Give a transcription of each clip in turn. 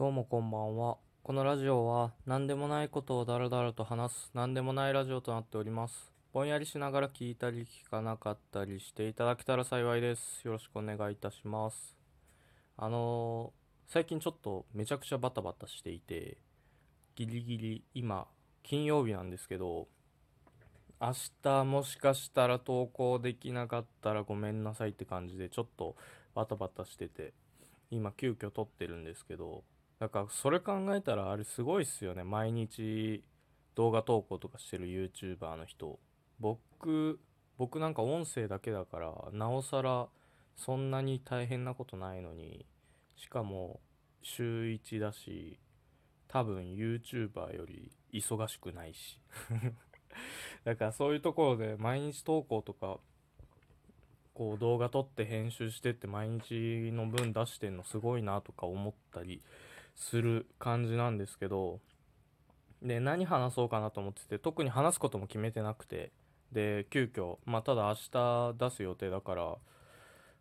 どうもこんばんは。このラジオは何でもないことをダラダラと話す何でもないラジオとなっております。ぼんやりしながら聞いたり聞かなかったりしていただけたら幸いです。よろしくお願いいたします。あのー最近ちょっとめちゃくちゃバタバタしていて、ギリギリ今金曜日なんですけど、明日もしかしたら投稿できなかったらごめんなさいって感じでちょっとバタバタしてて、今急遽撮ってるんですけど、だからそれ考えたらあれすごいっすよね。毎日動画投稿とかしてる YouTuber の人。僕、僕なんか音声だけだから、なおさらそんなに大変なことないのに、しかも週1だし、多分 YouTuber より忙しくないし。だからそういうところで毎日投稿とか、こう動画撮って編集してって毎日の分出してんのすごいなとか思ったりする感じなんですけど、で、何話そうかなと思ってて、特に話すことも決めてなくて、で、急遽、まあただ明日出す予定だから、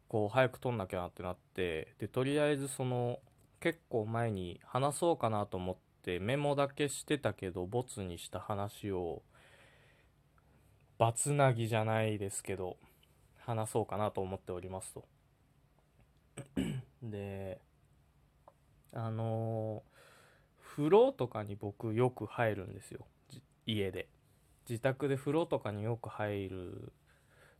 こう早く撮んなきゃなってなって、で、とりあえずその、結構前に話そうかなと思ってメモだけしてたけど、ボツにした話を、バツナギじゃないですけど、話そうかなと思っておりますと。で、あの風呂とかに僕よく入るんですよ。家で。自宅で風呂とかによく入る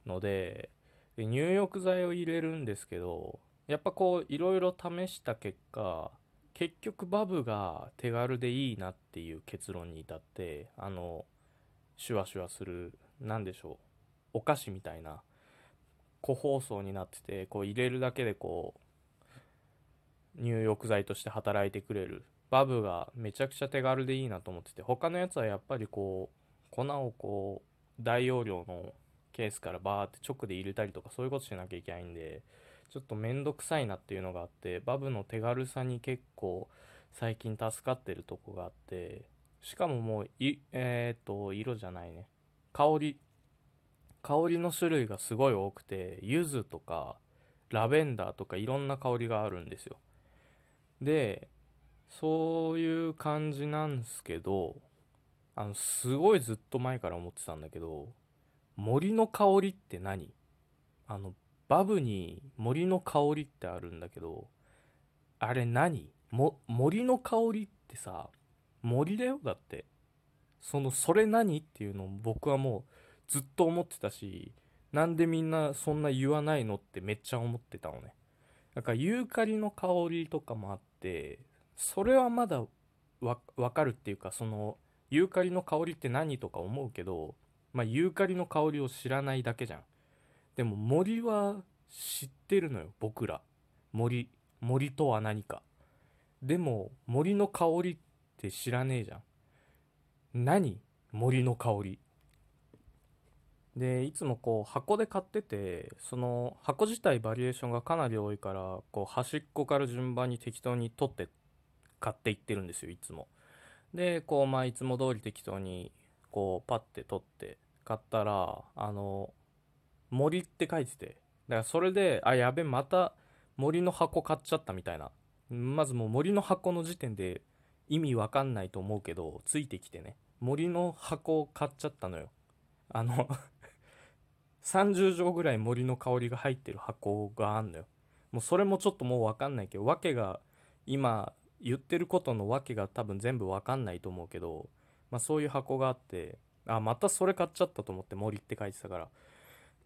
ので、で入浴剤を入れるんですけど、やっぱこういろいろ試した結果、結局バブが手軽でいいなっていう結論に至って、あの、シュワシュワする、なんでしょう、お菓子みたいな個包装になってて、こう入れるだけでこう、入浴剤として働いてくれる。バブがめちゃくちゃ手軽でいいなと思ってて、他のやつはやっぱりこう、粉をこう、大容量のケースからバーって直で入れたりとかそういうことしなきゃいけないんで、ちょっとめんどくさいなっていうのがあって、バブの手軽さに結構最近助かってるとこがあって、しかももう、い、えーっと、色じゃないね。香り。香りの種類がすごい多くて、柚子とか、ラベンダーとかいろんな香りがあるんですよ。で、そういう感じなんですけど、あの、すごいずっと前から思ってたんだけど、森の香りって何？あの、バブに森の香りってあるんだけど、あれ何？も、森の香りってさ、森だよ？だって。その、それ何っていうのを僕はもうずっと思ってたし、なんでみんなそんな言わないのってめっちゃ思ってたのね。なんかユーカリの香りとかもあって、それはまだわ、わかるっていうか、その、ユーカリの香りって何とか思うけど、まあユーカリの香りを知らないだけじゃん。でも森は知ってるのよ、僕ら。森、森とは何か。でも森の香りって知らねえじゃん。何？森の香り。で、いつもこう箱で買ってて、その箱自体バリエーションがかなり多いから、こう端っこから順番に適当に取って買っていってるんですよ、いつも。で、こうまあいつも通り適当にこうパッて取って買ったら、あの、森って書いてて、だからそれで、あ、やべ、また森の箱買っちゃったみたいな。まずもう森の箱の時点で意味わかんないと思うけど、ついてきてね。森の箱を買っちゃったのよ。あの30錠ぐらい森の香りが入ってる箱があんのよ。もうそれもちょっともうわかんないけど、わけが、今言ってることのわけが多分全部わかんないと思うけど、まあそういう箱があって、あ、またそれ買っちゃったと思って森って書いてたから。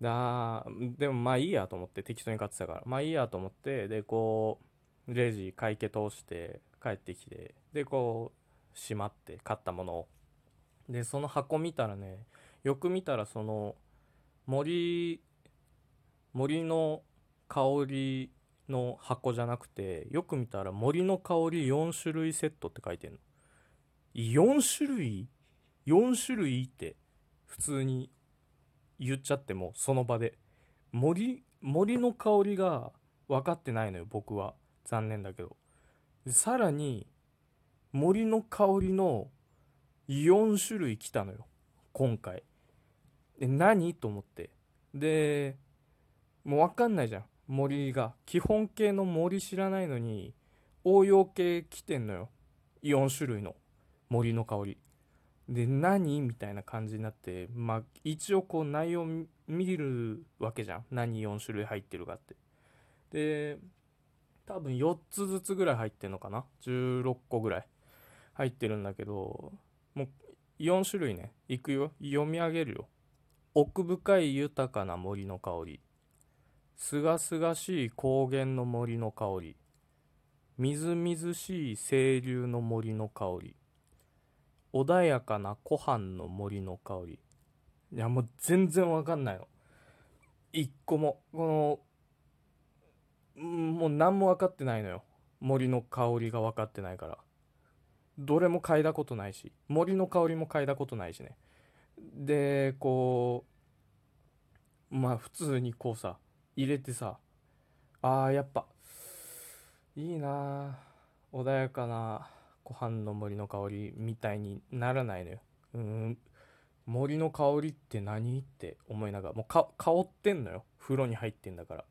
だでもまあいいやと思って適当に買ってたから。まあいいやと思って、でこう、レジ会計通して帰ってきて、でこう、しまって買ったものを。で、その箱見たらね、よく見たらその、森、森の香りの箱じゃなくて、よく見たら森の香り4種類セットって書いてんの。4種類 ?4 種類って普通に言っちゃってもその場で。森、森の香りが分かってないのよ、僕は。残念だけど。さらに、森の香りの4種類来たのよ、今回。で、何？と思って。で、もう分かんないじゃん、森が。基本形の森知らないのに、応用系来てんのよ。4種類の。森の香り。で何？みたいな感じになってまあ一応こう内容見るわけじゃん。何4種類入ってるかって。で多分4つずつぐらい入ってんのかな？16個ぐらい。入ってるんだけどもう4種類ね。いくよ。読み上げるよ。奥深い豊かな森の香り。すがすがしい高原の森の香り。みずみずしい清流の森の香り。穏やかな湖畔の森の香り。いやもう全然わかんないの。一個も。このもう何も分かってないのよ。森の香りが分かってないから。どれも嗅いだことないし。森の香りも嗅いだことないしね。でこうまあ普通にこうさ入れてさあーやっぱいいな穏やかな湖畔の森の香りみたいにならないのよ。うん森の香りって何って思いながらもうか香ってんのよ。風呂に入ってんだから。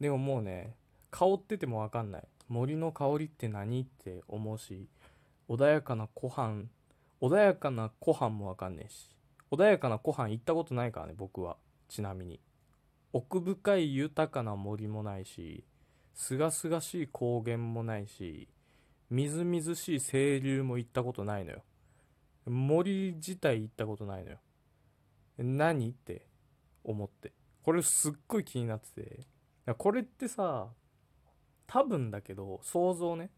でももうね香ってても分かんない。森の香りって何って思うし穏やかな湖畔穏やかな湖畔も分かんねえし。穏やかな湖畔行ったことないからね僕は。ちなみに。奥深い豊かな森もないしすがすがしい高原もないしみずみずしい清流も行ったことないのよ。森自体行ったことないのよ。何って思って。これすっごい気になってて。これってさ多分だけど想像ね。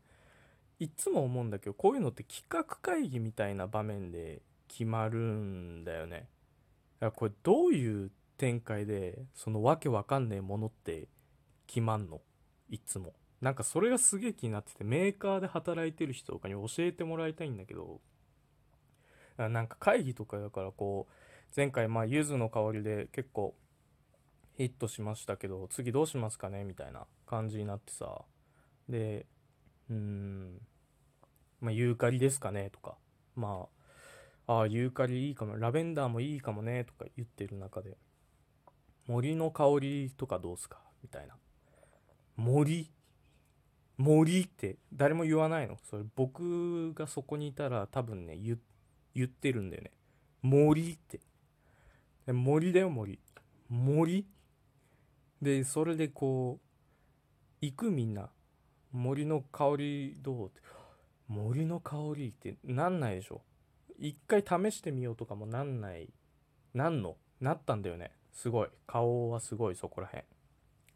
いつも思うんだけどこういうのって企画会議みたいな場面で決まるんだよね。だからこれどういう展開でそのわけわかんねえものって決まんの？いつも。なんかそれがすげえ気になっててメーカーで働いてる人とかに教えてもらいたいんだけど。なんか会議とかだからこう前回まあ柚子の香りで結構ヒットしましたけど次どうしますかね？みたいな感じになってさ。でうーんまあユーカリですかね？とか。まあああユーカリいいかも。ラベンダーもいいかもね。とか言ってる中で。森の香りとかどうすか？みたいな。森？森？って誰も言わないの？それ僕がそこにいたら多分ね言言ってるんだよね。森？って。森だよ森。森？でそれでこう行くみんな。森の香りどう？って。森の香りってなんないでしょ？一回試してみようとかもなんないなんの？なったんだよね。すごい。顔はすごいそこらへん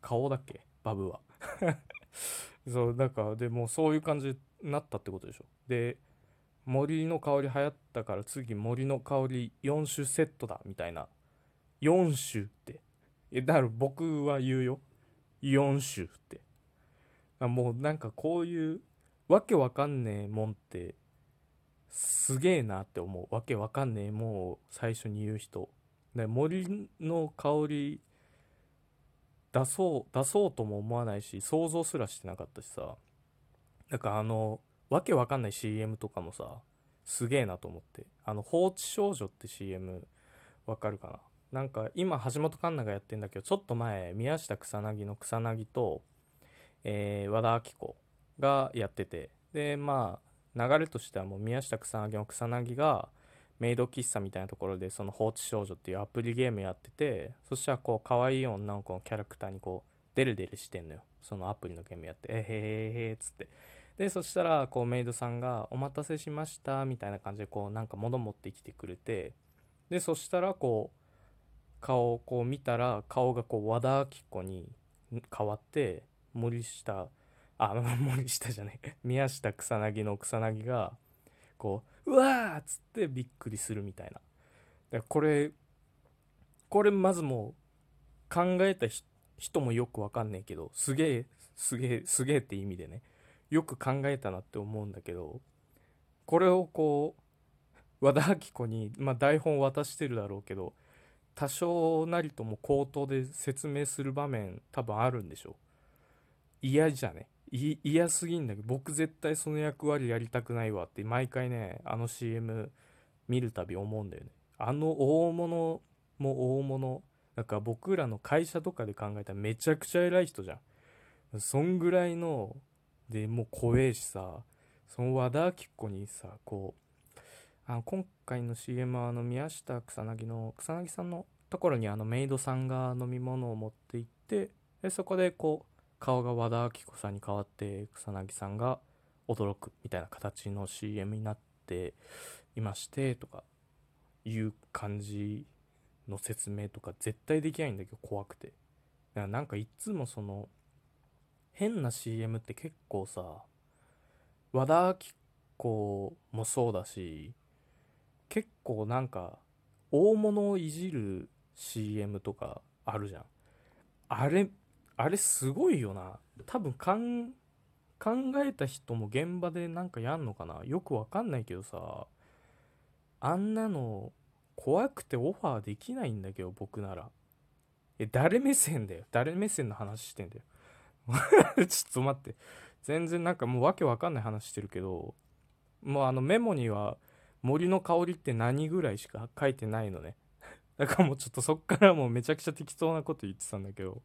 顔だっけ？バブは。そうだかでもそういう感じになったってことでしょ。で森の香り流行ったから次森の香り4種セットだみたいな。4種って。えだから僕は言うよ。4種って。もうなんかこういうわけわかんねえもんってすげえなって思う。わけわかんねえ。もんを最初に言う人。で森の香り出そう出そうとも思わないし想像すらしてなかったしさ。なんかあのわけわかんない CM とかもさすげえなと思って。あの放置少女って CM わかるかな？なんか今橋本環奈がやってんだけどちょっと前宮下草薙の草薙と、えー、和田アキ子がやってて。でまあ流れとしてはもう宮下草薙の草薙がメイド喫茶みたいなところでその放置少女っていうアプリゲームやっててそしたらこう可愛い女の子のキャラクターにこうデレデレしてんのよ。そのアプリのゲームやってえへへへっつって。でそしたらこうメイドさんが「お待たせしました」みたいな感じでこうなんか物持ってきてくれて。でそしたらこう顔をこう見たら顔がこう和田アキ子に変わって森下あ 森下じゃない宮下草薙の草薙がこううわーっつってびっくりするみたいな。でこれこれまずもう考えた人もよくわかんねえけどすげえすげえすげえって意味でねよく考えたなって思うんだけどこれをこう和田アキ子に、まあ、台本渡してるだろうけど多少なりとも口頭で説明する場面多分あるんでしょ。う嫌じゃね。嫌すぎんだけど僕絶対その役割やりたくないわって毎回ねあの CM 見るたび思うんだよね。あの大物も大物だか僕らの会社とかで考えたらめちゃくちゃ偉い人じゃん。そんぐらいのでもう怖えしさその和田アキ子にさこうあの今回の CM はあの宮下草薙の草薙さんのところにあのメイドさんが飲み物を持って行ってでそこでこう顔が和田アキ子さんに変わって草薙さんが驚くみたいな形の CM になっていましてとかいう感じの説明とか絶対できないんだけど怖くてだからなんかいつもその変な CM って結構さ和田アキ子もそうだし結構なんか大物をいじる CM とかあるじゃん。あれあれすごいよな。多分かん考えた人も現場でなんかやんのかな？よくわかんないけどさ。あんなの怖くてオファーできないんだけど僕なら。え誰目線だよ？誰目線の話してんだよ？ちょっと待って。全然なんかもうわけわかんない話してるけどもうあのメモには森の香りって何ぐらいしか書いてないのね。だからもうちょっとそっからもうめちゃくちゃ適当なこと言ってたんだけど。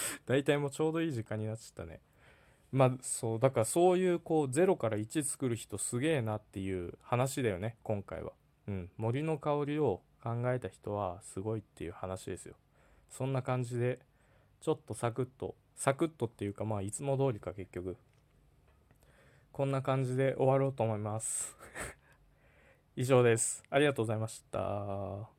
大体もうちょうどいい時間になっちゃったね。まあそうだからそういうこう0から1作る人すげえなっていう話だよね今回は。うん。森の香りを考えた人はすごいっていう話ですよ。そんな感じでちょっとサクッとサクッとっていうかまあいつも通りか結局。こんな感じで終わろうと思います。以上です。ありがとうございました。